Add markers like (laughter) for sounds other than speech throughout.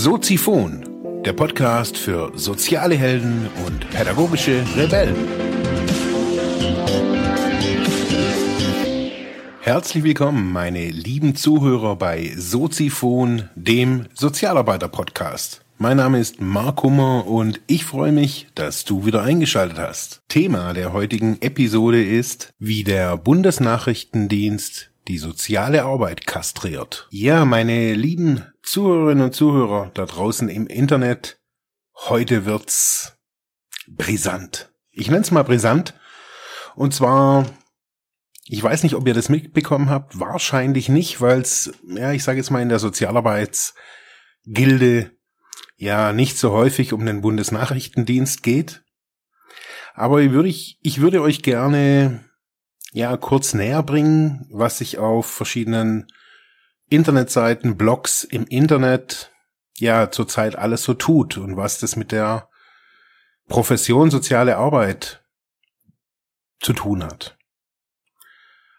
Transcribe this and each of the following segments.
Soziphon, der Podcast für soziale Helden und pädagogische Rebellen. Herzlich willkommen, meine lieben Zuhörer bei Soziphon, dem Sozialarbeiter-Podcast. Mein Name ist Mark Hummer und ich freue mich, dass du wieder eingeschaltet hast. Thema der heutigen Episode ist, wie der Bundesnachrichtendienst die soziale Arbeit kastriert. Ja, meine lieben Zuhörerinnen und Zuhörer da draußen im Internet, heute wird's brisant. Ich nenne es mal brisant. Und zwar, ich weiß nicht, ob ihr das mitbekommen habt, wahrscheinlich nicht, weil es, ja, ich sage jetzt mal in der Sozialarbeitsgilde ja nicht so häufig um den Bundesnachrichtendienst geht. Aber würde, ich, ich würde euch gerne ja kurz näher bringen, was sich auf verschiedenen Internetseiten, Blogs im Internet ja zurzeit alles so tut und was das mit der Profession soziale Arbeit zu tun hat.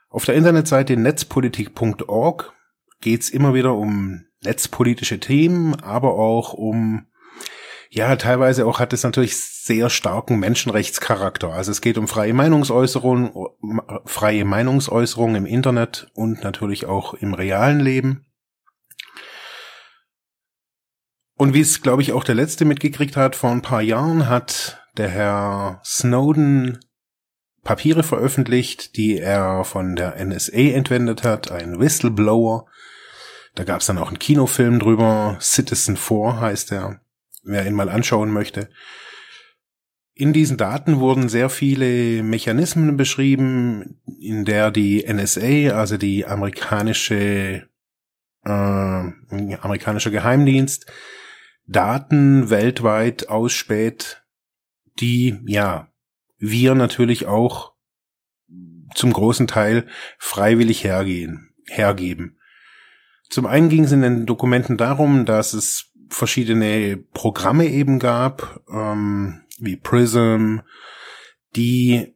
Auf der Internetseite netzpolitik.org geht's immer wieder um netzpolitische Themen, aber auch um ja, teilweise auch hat es natürlich sehr starken Menschenrechtscharakter. Also es geht um freie Meinungsäußerung, freie Meinungsäußerung im Internet und natürlich auch im realen Leben. Und wie es, glaube ich, auch der letzte mitgekriegt hat, vor ein paar Jahren hat der Herr Snowden Papiere veröffentlicht, die er von der NSA entwendet hat, ein Whistleblower. Da gab es dann auch einen Kinofilm drüber, Citizen 4 heißt er wer ihn mal anschauen möchte. In diesen Daten wurden sehr viele Mechanismen beschrieben, in der die NSA, also die amerikanische äh, amerikanischer Geheimdienst, Daten weltweit ausspäht, die ja wir natürlich auch zum großen Teil freiwillig hergehen, hergeben. Zum einen ging es in den Dokumenten darum, dass es verschiedene Programme eben gab, ähm, wie Prism, die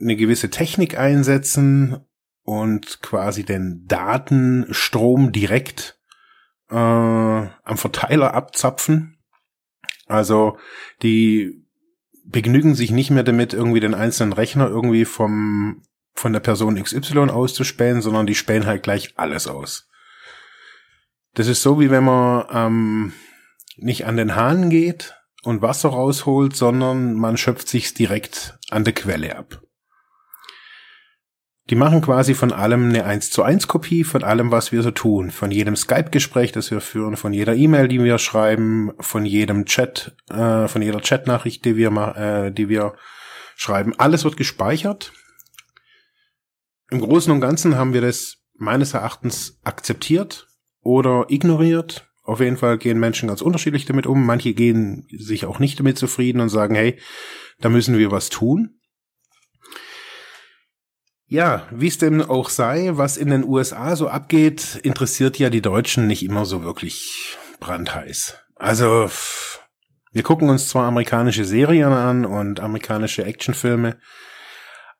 eine gewisse Technik einsetzen und quasi den Datenstrom direkt äh, am Verteiler abzapfen. Also die begnügen sich nicht mehr damit, irgendwie den einzelnen Rechner irgendwie vom von der Person XY auszuspähen, sondern die spähen halt gleich alles aus. Das ist so, wie wenn man ähm, nicht an den Hahn geht und Wasser rausholt, sondern man schöpft sich's direkt an der Quelle ab. Die machen quasi von allem eine 1 zu 1 Kopie von allem, was wir so tun. Von jedem Skype-Gespräch, das wir führen, von jeder E-Mail, die wir schreiben, von jedem Chat, äh, von jeder Chat-Nachricht, die wir, äh, die wir schreiben. Alles wird gespeichert. Im Großen und Ganzen haben wir das meines Erachtens akzeptiert oder ignoriert. Auf jeden Fall gehen Menschen ganz unterschiedlich damit um. Manche gehen sich auch nicht damit zufrieden und sagen, hey, da müssen wir was tun. Ja, wie es denn auch sei, was in den USA so abgeht, interessiert ja die Deutschen nicht immer so wirklich brandheiß. Also, wir gucken uns zwar amerikanische Serien an und amerikanische Actionfilme,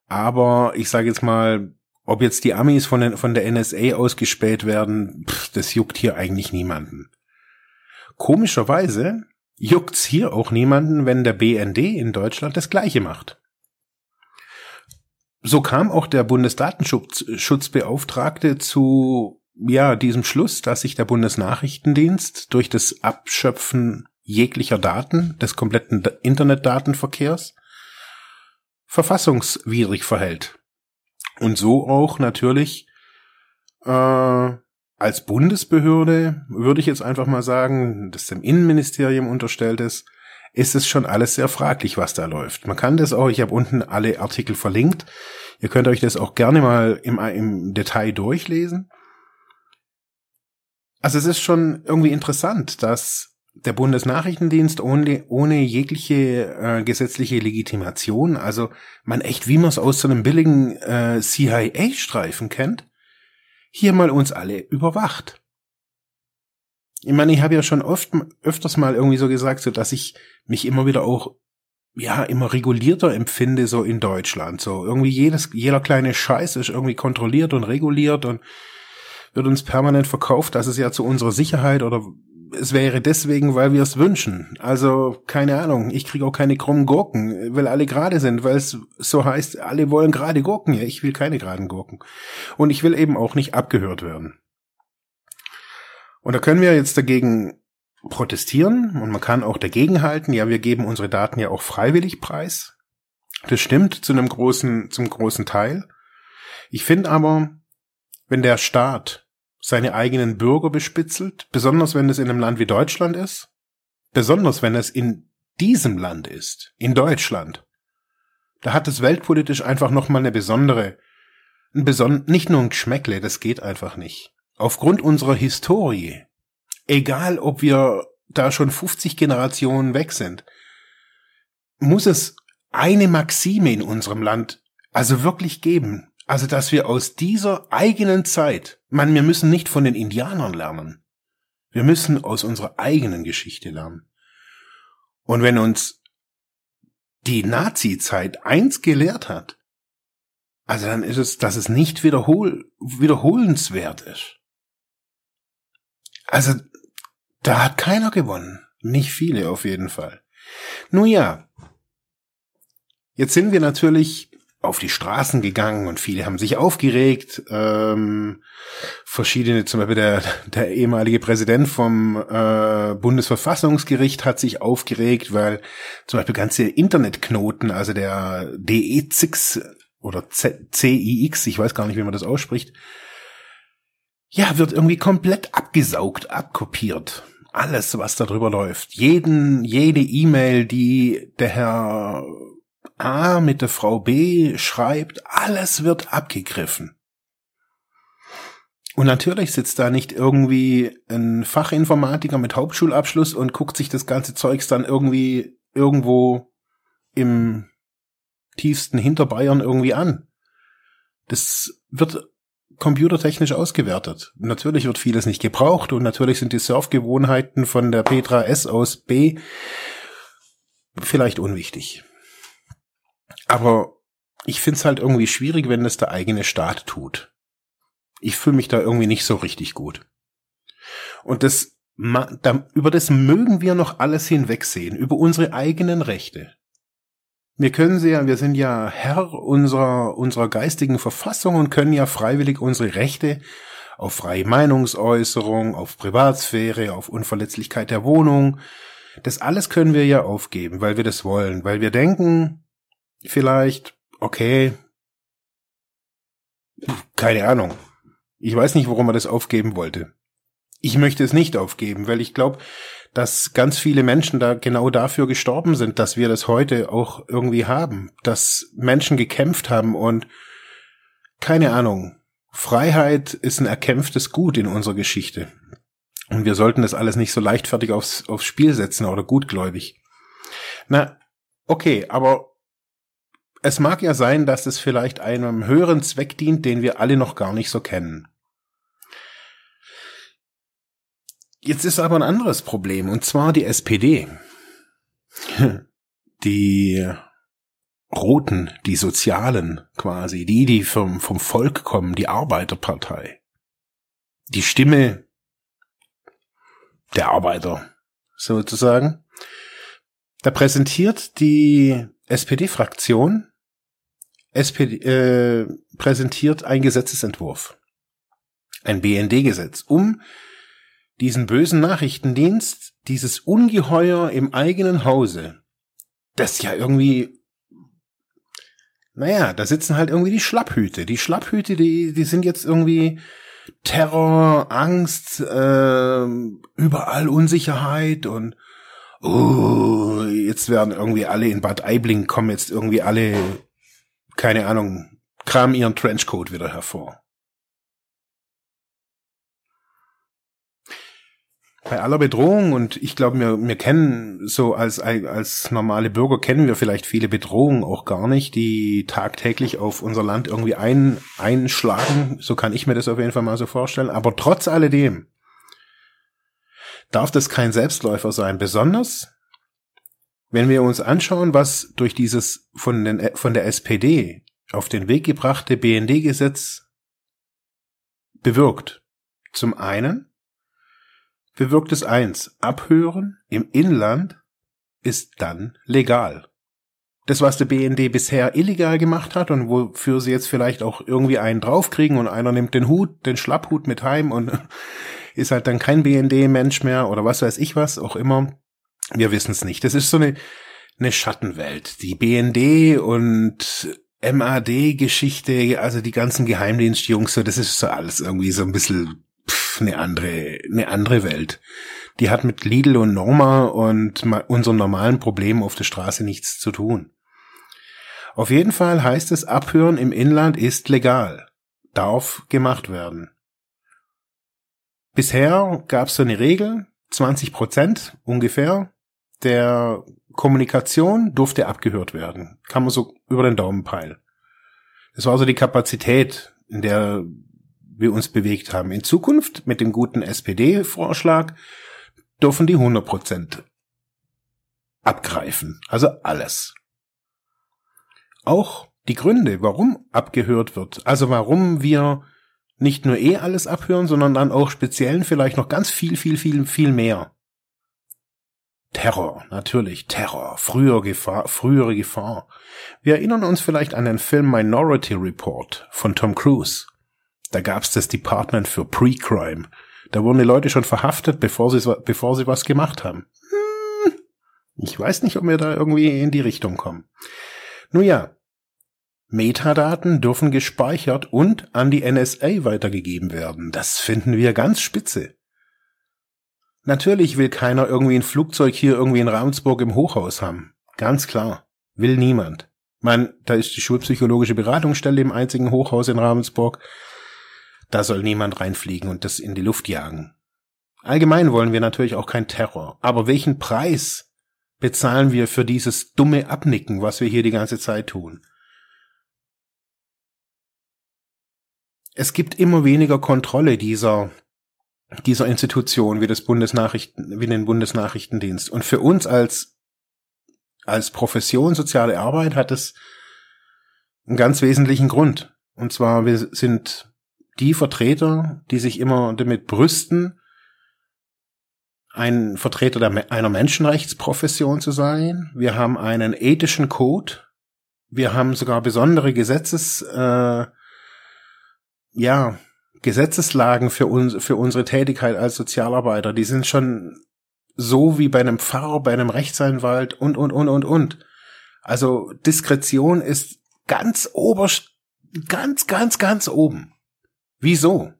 aber ich sage jetzt mal, ob jetzt die Amis von, den, von der NSA ausgespäht werden, pff, das juckt hier eigentlich niemanden. Komischerweise juckt's hier auch niemanden, wenn der BND in Deutschland das Gleiche macht. So kam auch der Bundesdatenschutzbeauftragte zu ja, diesem Schluss, dass sich der Bundesnachrichtendienst durch das Abschöpfen jeglicher Daten des kompletten Internetdatenverkehrs verfassungswidrig verhält. Und so auch natürlich äh, als Bundesbehörde, würde ich jetzt einfach mal sagen, das dem Innenministerium unterstellt ist, ist es schon alles sehr fraglich, was da läuft. Man kann das auch, ich habe unten alle Artikel verlinkt. Ihr könnt euch das auch gerne mal im, im Detail durchlesen. Also es ist schon irgendwie interessant, dass der Bundesnachrichtendienst ohne, ohne jegliche äh, gesetzliche Legitimation, also man echt, wie man es aus so einem billigen äh, CIA-Streifen kennt, hier mal uns alle überwacht. Ich meine, ich habe ja schon oft öfters mal irgendwie so gesagt, so dass ich mich immer wieder auch ja immer regulierter empfinde so in Deutschland. So irgendwie jedes jeder kleine Scheiß ist irgendwie kontrolliert und reguliert und wird uns permanent verkauft, dass es ja zu unserer Sicherheit oder es wäre deswegen, weil wir es wünschen. Also, keine Ahnung, ich kriege auch keine krummen Gurken, weil alle gerade sind, weil es so heißt, alle wollen gerade Gurken. Ja, ich will keine geraden Gurken. Und ich will eben auch nicht abgehört werden. Und da können wir jetzt dagegen protestieren und man kann auch dagegen halten. Ja, wir geben unsere Daten ja auch freiwillig preis. Das stimmt zu einem großen, zum großen Teil. Ich finde aber, wenn der Staat seine eigenen Bürger bespitzelt, besonders wenn es in einem Land wie Deutschland ist, besonders wenn es in diesem Land ist, in Deutschland, da hat es weltpolitisch einfach nochmal eine besondere, ein beson nicht nur ein Geschmäckle, das geht einfach nicht. Aufgrund unserer Historie, egal ob wir da schon 50 Generationen weg sind, muss es eine Maxime in unserem Land also wirklich geben. Also, dass wir aus dieser eigenen Zeit, man, wir müssen nicht von den Indianern lernen. Wir müssen aus unserer eigenen Geschichte lernen. Und wenn uns die Nazi-Zeit eins gelehrt hat, also dann ist es, dass es nicht wiederhol wiederholenswert ist. Also, da hat keiner gewonnen. Nicht viele auf jeden Fall. Nun ja. Jetzt sind wir natürlich auf die Straßen gegangen und viele haben sich aufgeregt. Ähm, verschiedene, zum Beispiel der, der ehemalige Präsident vom äh, Bundesverfassungsgericht hat sich aufgeregt, weil zum Beispiel ganze Internetknoten, also der DE6 oder CIX, ich weiß gar nicht, wie man das ausspricht, ja, wird irgendwie komplett abgesaugt, abkopiert. Alles, was da drüber läuft. Jeden, jede E-Mail, die der Herr A mit der Frau B schreibt, alles wird abgegriffen. Und natürlich sitzt da nicht irgendwie ein Fachinformatiker mit Hauptschulabschluss und guckt sich das ganze Zeugs dann irgendwie irgendwo im tiefsten Hinterbayern irgendwie an. Das wird computertechnisch ausgewertet. Natürlich wird vieles nicht gebraucht und natürlich sind die Surfgewohnheiten von der Petra S aus B vielleicht unwichtig. Aber ich find's halt irgendwie schwierig, wenn das der eigene Staat tut. Ich fühle mich da irgendwie nicht so richtig gut. Und das, da, über das mögen wir noch alles hinwegsehen, über unsere eigenen Rechte. Wir können sie ja, wir sind ja Herr unserer, unserer geistigen Verfassung und können ja freiwillig unsere Rechte auf freie Meinungsäußerung, auf Privatsphäre, auf Unverletzlichkeit der Wohnung, das alles können wir ja aufgeben, weil wir das wollen, weil wir denken, vielleicht, okay, keine Ahnung. Ich weiß nicht, warum er das aufgeben wollte. Ich möchte es nicht aufgeben, weil ich glaube, dass ganz viele Menschen da genau dafür gestorben sind, dass wir das heute auch irgendwie haben, dass Menschen gekämpft haben und keine Ahnung. Freiheit ist ein erkämpftes Gut in unserer Geschichte. Und wir sollten das alles nicht so leichtfertig aufs, aufs Spiel setzen oder gutgläubig. Na, okay, aber es mag ja sein, dass es vielleicht einem höheren Zweck dient, den wir alle noch gar nicht so kennen. Jetzt ist aber ein anderes Problem, und zwar die SPD. (laughs) Die Roten, die Sozialen quasi, die, die vom, vom Volk kommen, die Arbeiterpartei. Die Stimme der Arbeiter, sozusagen. Da präsentiert die SPD-Fraktion SPD, äh, präsentiert ein Gesetzesentwurf, ein BND-Gesetz, um diesen bösen Nachrichtendienst, dieses Ungeheuer im eigenen Hause, das ja irgendwie, naja, da sitzen halt irgendwie die Schlapphüte. Die Schlapphüte, die, die sind jetzt irgendwie Terror, Angst, äh, überall Unsicherheit und oh, jetzt werden irgendwie alle in Bad Aibling kommen jetzt irgendwie alle, keine Ahnung, kramen ihren Trenchcoat wieder hervor. bei aller Bedrohung und ich glaube, wir, wir kennen so als, als normale Bürger kennen wir vielleicht viele Bedrohungen auch gar nicht, die tagtäglich auf unser Land irgendwie ein, einschlagen. So kann ich mir das auf jeden Fall mal so vorstellen. Aber trotz alledem darf das kein Selbstläufer sein. Besonders, wenn wir uns anschauen, was durch dieses von, den, von der SPD auf den Weg gebrachte BND-Gesetz bewirkt. Zum einen bewirkt es eins. Abhören im Inland ist dann legal. Das, was der BND bisher illegal gemacht hat und wofür sie jetzt vielleicht auch irgendwie einen draufkriegen und einer nimmt den Hut, den Schlapphut mit heim und (laughs) ist halt dann kein BND-Mensch mehr oder was weiß ich was, auch immer. Wir wissen es nicht. Das ist so eine, eine Schattenwelt. Die BND und MAD-Geschichte, also die ganzen Geheimdienstjungs, so, das ist so alles irgendwie so ein bisschen pff, eine andere, eine andere Welt. Die hat mit Lidl und Norma und unseren normalen Problemen auf der Straße nichts zu tun. Auf jeden Fall heißt es, Abhören im Inland ist legal, darf gemacht werden. Bisher gab es so eine Regel, 20 Prozent ungefähr der Kommunikation durfte abgehört werden. Kann man so über den Daumen peilen. Das war also die Kapazität, in der wir uns bewegt haben. In Zukunft mit dem guten SPD-Vorschlag dürfen die 100 Prozent abgreifen. Also alles. Auch die Gründe, warum abgehört wird. Also warum wir nicht nur eh alles abhören, sondern dann auch speziellen vielleicht noch ganz viel, viel, viel, viel mehr. Terror, natürlich, Terror, früher Gefahr, frühere Gefahr. Wir erinnern uns vielleicht an den Film Minority Report von Tom Cruise. Da gab's das Department für Pre-Crime. Da wurden die Leute schon verhaftet, bevor sie, bevor sie was gemacht haben. Hm, ich weiß nicht, ob wir da irgendwie in die Richtung kommen. Nun ja, Metadaten dürfen gespeichert und an die NSA weitergegeben werden. Das finden wir ganz spitze. Natürlich will keiner irgendwie ein Flugzeug hier irgendwie in Ravensburg im Hochhaus haben. Ganz klar. Will niemand. Man, da ist die schulpsychologische Beratungsstelle im einzigen Hochhaus in Ravensburg. Da soll niemand reinfliegen und das in die Luft jagen. Allgemein wollen wir natürlich auch kein Terror. Aber welchen Preis bezahlen wir für dieses dumme Abnicken, was wir hier die ganze Zeit tun? Es gibt immer weniger Kontrolle dieser dieser Institution wie das Bundesnachrichten, wie den Bundesnachrichtendienst. Und für uns als, als Profession soziale Arbeit hat es einen ganz wesentlichen Grund. Und zwar, wir sind die Vertreter, die sich immer damit brüsten, ein Vertreter der, einer Menschenrechtsprofession zu sein. Wir haben einen ethischen Code. Wir haben sogar besondere Gesetzes, äh, ja, Gesetzeslagen für uns, für unsere Tätigkeit als Sozialarbeiter, die sind schon so wie bei einem Pfarrer, bei einem Rechtsanwalt und, und, und, und, und. Also Diskretion ist ganz oberst, ganz, ganz, ganz oben. Wieso?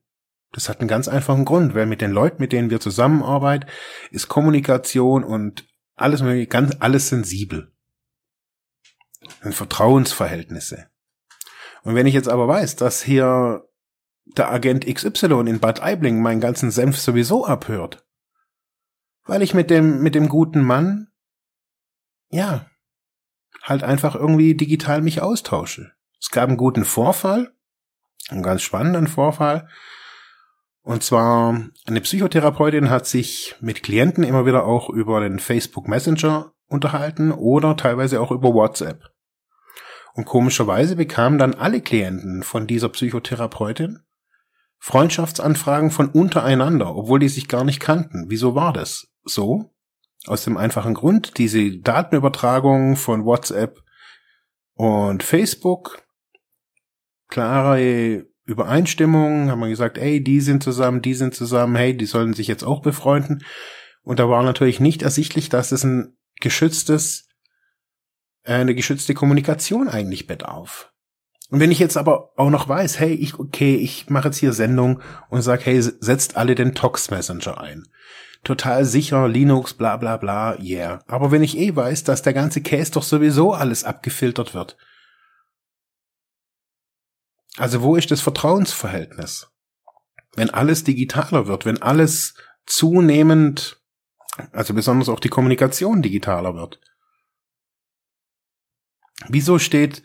Das hat einen ganz einfachen Grund, weil mit den Leuten, mit denen wir zusammenarbeiten, ist Kommunikation und alles mögliche, ganz alles sensibel. Und Vertrauensverhältnisse. Und wenn ich jetzt aber weiß, dass hier der Agent XY in Bad Aibling meinen ganzen Senf sowieso abhört. Weil ich mit dem, mit dem guten Mann, ja, halt einfach irgendwie digital mich austausche. Es gab einen guten Vorfall, einen ganz spannenden Vorfall. Und zwar eine Psychotherapeutin hat sich mit Klienten immer wieder auch über den Facebook Messenger unterhalten oder teilweise auch über WhatsApp. Und komischerweise bekamen dann alle Klienten von dieser Psychotherapeutin Freundschaftsanfragen von untereinander, obwohl die sich gar nicht kannten. Wieso war das so? Aus dem einfachen Grund, diese Datenübertragung von WhatsApp und Facebook, klare Übereinstimmung, haben wir gesagt, ey, die sind zusammen, die sind zusammen, hey, die sollen sich jetzt auch befreunden. Und da war natürlich nicht ersichtlich, dass es ein geschütztes, eine geschützte Kommunikation eigentlich bedarf. Und wenn ich jetzt aber auch noch weiß, hey, ich, okay, ich mache jetzt hier Sendung und sag, hey, setzt alle den Tox Messenger ein. Total sicher, Linux, bla bla bla, yeah. Aber wenn ich eh weiß, dass der ganze Case doch sowieso alles abgefiltert wird. Also wo ist das Vertrauensverhältnis? Wenn alles digitaler wird, wenn alles zunehmend, also besonders auch die Kommunikation digitaler wird. Wieso steht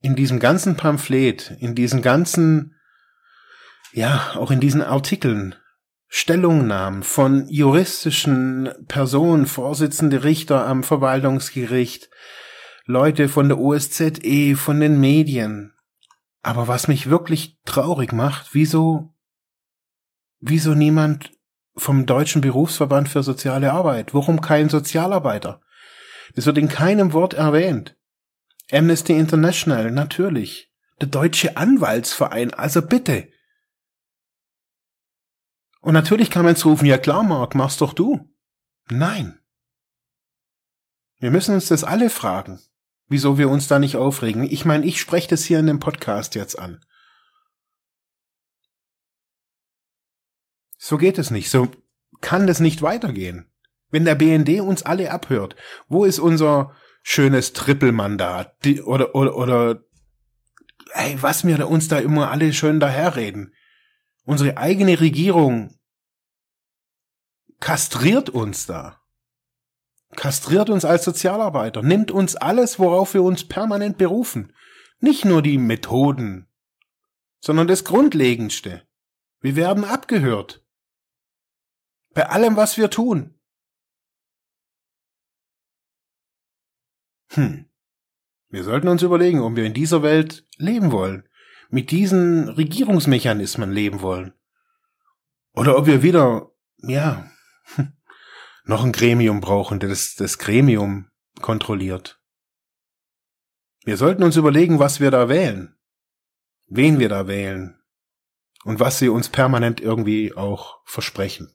in diesem ganzen Pamphlet, in diesen ganzen, ja, auch in diesen Artikeln, Stellungnahmen von juristischen Personen, Vorsitzende Richter am Verwaltungsgericht, Leute von der OSZE, von den Medien. Aber was mich wirklich traurig macht, wieso, wieso niemand vom Deutschen Berufsverband für soziale Arbeit. Warum kein Sozialarbeiter? Es wird in keinem Wort erwähnt. Amnesty International, natürlich. Der Deutsche Anwaltsverein, also bitte. Und natürlich kann man jetzt rufen, ja klar, Mark, mach's doch du. Nein. Wir müssen uns das alle fragen, wieso wir uns da nicht aufregen. Ich meine, ich spreche das hier in dem Podcast jetzt an. So geht es nicht. So kann das nicht weitergehen. Wenn der BND uns alle abhört, wo ist unser schönes Trippelmandat? Die, oder, oder, oder, ey, was wir uns da immer alle schön daherreden. Unsere eigene Regierung kastriert uns da. Kastriert uns als Sozialarbeiter, nimmt uns alles, worauf wir uns permanent berufen. Nicht nur die Methoden, sondern das Grundlegendste. Wir werden abgehört. Bei allem, was wir tun. Hm. Wir sollten uns überlegen, ob wir in dieser Welt leben wollen, mit diesen Regierungsmechanismen leben wollen. Oder ob wir wieder, ja, (laughs) noch ein Gremium brauchen, das das Gremium kontrolliert. Wir sollten uns überlegen, was wir da wählen, wen wir da wählen und was sie uns permanent irgendwie auch versprechen.